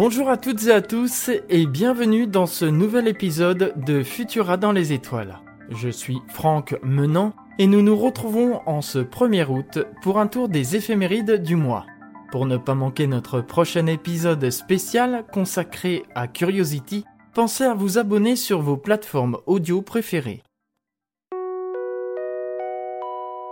Bonjour à toutes et à tous et bienvenue dans ce nouvel épisode de Futura dans les étoiles. Je suis Franck Menant et nous nous retrouvons en ce 1er août pour un tour des éphémérides du mois. Pour ne pas manquer notre prochain épisode spécial consacré à Curiosity, pensez à vous abonner sur vos plateformes audio préférées.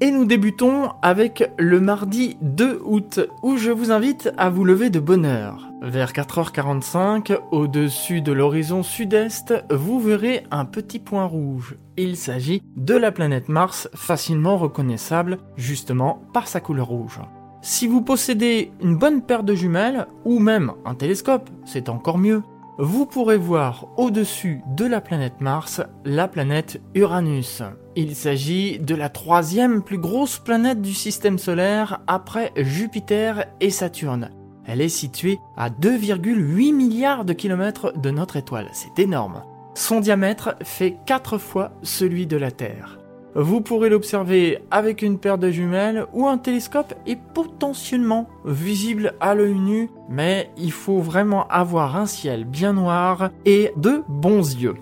Et nous débutons avec le mardi 2 août, où je vous invite à vous lever de bonne heure. Vers 4h45, au-dessus de l'horizon sud-est, vous verrez un petit point rouge. Il s'agit de la planète Mars, facilement reconnaissable justement par sa couleur rouge. Si vous possédez une bonne paire de jumelles, ou même un télescope, c'est encore mieux, vous pourrez voir au-dessus de la planète Mars la planète Uranus. Il s'agit de la troisième plus grosse planète du système solaire après Jupiter et Saturne. Elle est située à 2,8 milliards de kilomètres de notre étoile, c'est énorme. Son diamètre fait 4 fois celui de la Terre. Vous pourrez l'observer avec une paire de jumelles ou un télescope et potentiellement visible à l'œil nu, mais il faut vraiment avoir un ciel bien noir et de bons yeux.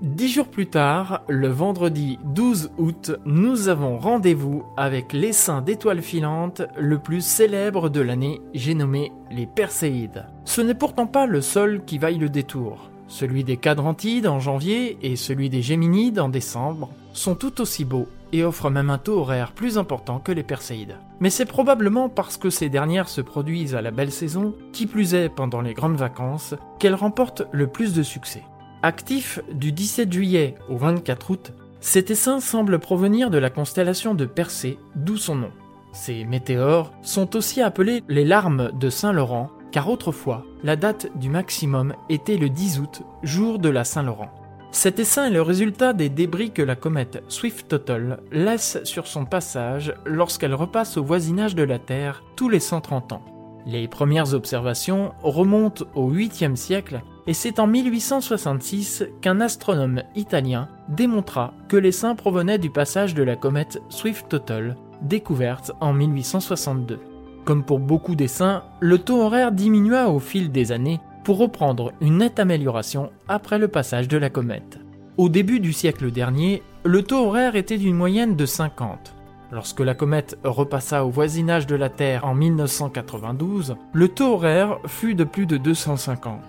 Dix jours plus tard, le vendredi 12 août, nous avons rendez-vous avec l'essaim d'étoiles filantes le plus célèbre de l'année, j'ai nommé les Perséides. Ce n'est pourtant pas le seul qui vaille le détour. Celui des Cadrantides en janvier et celui des Géminides en décembre sont tout aussi beaux et offrent même un taux horaire plus important que les Perséides. Mais c'est probablement parce que ces dernières se produisent à la belle saison, qui plus est pendant les grandes vacances, qu'elles remportent le plus de succès. Actif du 17 juillet au 24 août, cet essaim semble provenir de la constellation de Persée, d'où son nom. Ces météores sont aussi appelés les larmes de Saint-Laurent, car autrefois, la date du maximum était le 10 août, jour de la Saint-Laurent. Cet essaim est le résultat des débris que la comète Swift-Tuttle laisse sur son passage lorsqu'elle repasse au voisinage de la Terre tous les 130 ans. Les premières observations remontent au 8e siècle et c'est en 1866 qu'un astronome italien démontra que l'essaim provenait du passage de la comète Swift-Tuttle, découverte en 1862. Comme pour beaucoup d'essaims, le taux horaire diminua au fil des années pour reprendre une nette amélioration après le passage de la comète. Au début du siècle dernier, le taux horaire était d'une moyenne de 50. Lorsque la comète repassa au voisinage de la Terre en 1992, le taux horaire fut de plus de 250.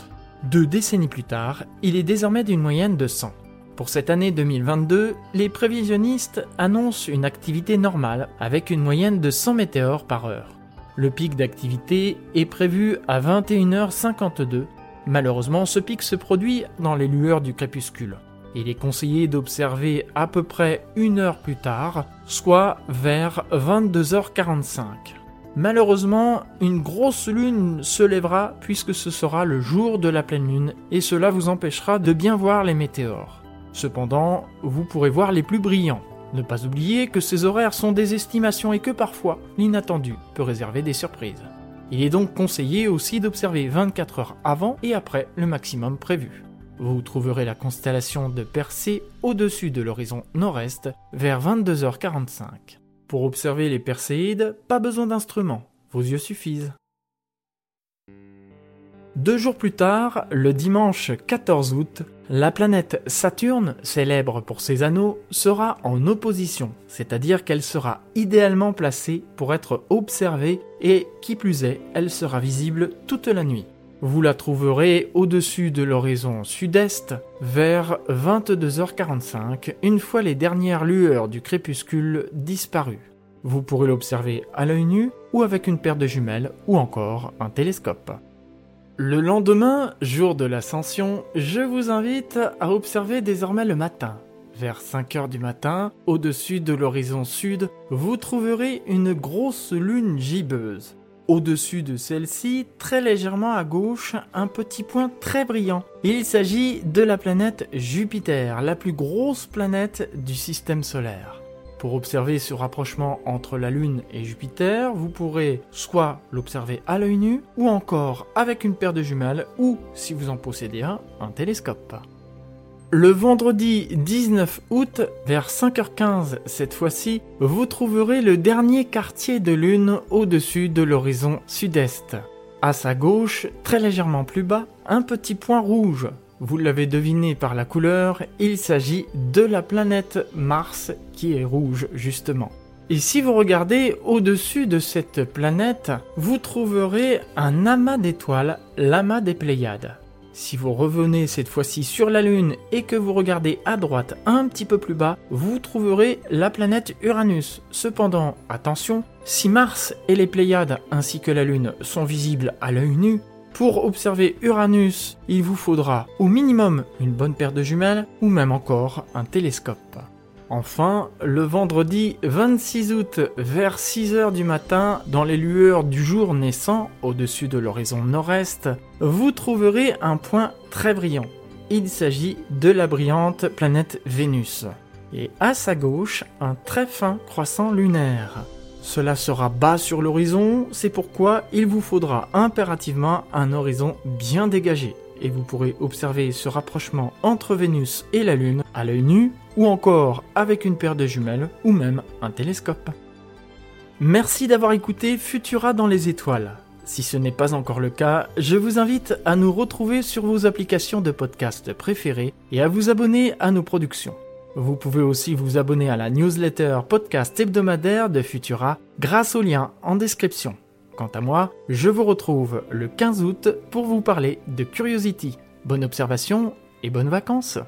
Deux décennies plus tard, il est désormais d'une moyenne de 100. Pour cette année 2022, les prévisionnistes annoncent une activité normale avec une moyenne de 100 météores par heure. Le pic d'activité est prévu à 21h52. Malheureusement, ce pic se produit dans les lueurs du crépuscule. Il est conseillé d'observer à peu près une heure plus tard, soit vers 22h45. Malheureusement, une grosse lune se lèvera puisque ce sera le jour de la pleine lune et cela vous empêchera de bien voir les météores. Cependant, vous pourrez voir les plus brillants. Ne pas oublier que ces horaires sont des estimations et que parfois l'inattendu peut réserver des surprises. Il est donc conseillé aussi d'observer 24 heures avant et après le maximum prévu. Vous trouverez la constellation de Persée au-dessus de l'horizon nord-est vers 22h45. Pour observer les Perséides, pas besoin d'instruments, vos yeux suffisent. Deux jours plus tard, le dimanche 14 août, la planète Saturne, célèbre pour ses anneaux, sera en opposition, c'est-à-dire qu'elle sera idéalement placée pour être observée et, qui plus est, elle sera visible toute la nuit. Vous la trouverez au-dessus de l'horizon sud-est vers 22h45, une fois les dernières lueurs du crépuscule disparues. Vous pourrez l'observer à l'œil nu ou avec une paire de jumelles ou encore un télescope. Le lendemain, jour de l'ascension, je vous invite à observer désormais le matin. Vers 5 heures du matin, au-dessus de l'horizon sud, vous trouverez une grosse lune gibbeuse. au-dessus de celle-ci, très légèrement à gauche, un petit point très brillant. Il s'agit de la planète Jupiter, la plus grosse planète du système solaire. Pour observer ce rapprochement entre la Lune et Jupiter, vous pourrez soit l'observer à l'œil nu, ou encore avec une paire de jumelles, ou, si vous en possédez un, un télescope. Le vendredi 19 août, vers 5h15 cette fois-ci, vous trouverez le dernier quartier de lune au-dessus de l'horizon sud-est. À sa gauche, très légèrement plus bas, un petit point rouge. Vous l'avez deviné par la couleur, il s'agit de la planète Mars qui est rouge justement. Et si vous regardez au-dessus de cette planète, vous trouverez un amas d'étoiles, l'amas des Pléiades. Si vous revenez cette fois-ci sur la Lune et que vous regardez à droite un petit peu plus bas, vous trouverez la planète Uranus. Cependant, attention, si Mars et les Pléiades ainsi que la Lune sont visibles à l'œil nu, pour observer Uranus, il vous faudra au minimum une bonne paire de jumelles ou même encore un télescope. Enfin, le vendredi 26 août vers 6h du matin, dans les lueurs du jour naissant, au-dessus de l'horizon nord-est, vous trouverez un point très brillant. Il s'agit de la brillante planète Vénus. Et à sa gauche, un très fin croissant lunaire. Cela sera bas sur l'horizon, c'est pourquoi il vous faudra impérativement un horizon bien dégagé et vous pourrez observer ce rapprochement entre Vénus et la Lune à l'œil nu ou encore avec une paire de jumelles ou même un télescope. Merci d'avoir écouté Futura dans les étoiles. Si ce n'est pas encore le cas, je vous invite à nous retrouver sur vos applications de podcast préférées et à vous abonner à nos productions. Vous pouvez aussi vous abonner à la newsletter podcast hebdomadaire de Futura grâce au lien en description. Quant à moi, je vous retrouve le 15 août pour vous parler de Curiosity. Bonne observation et bonnes vacances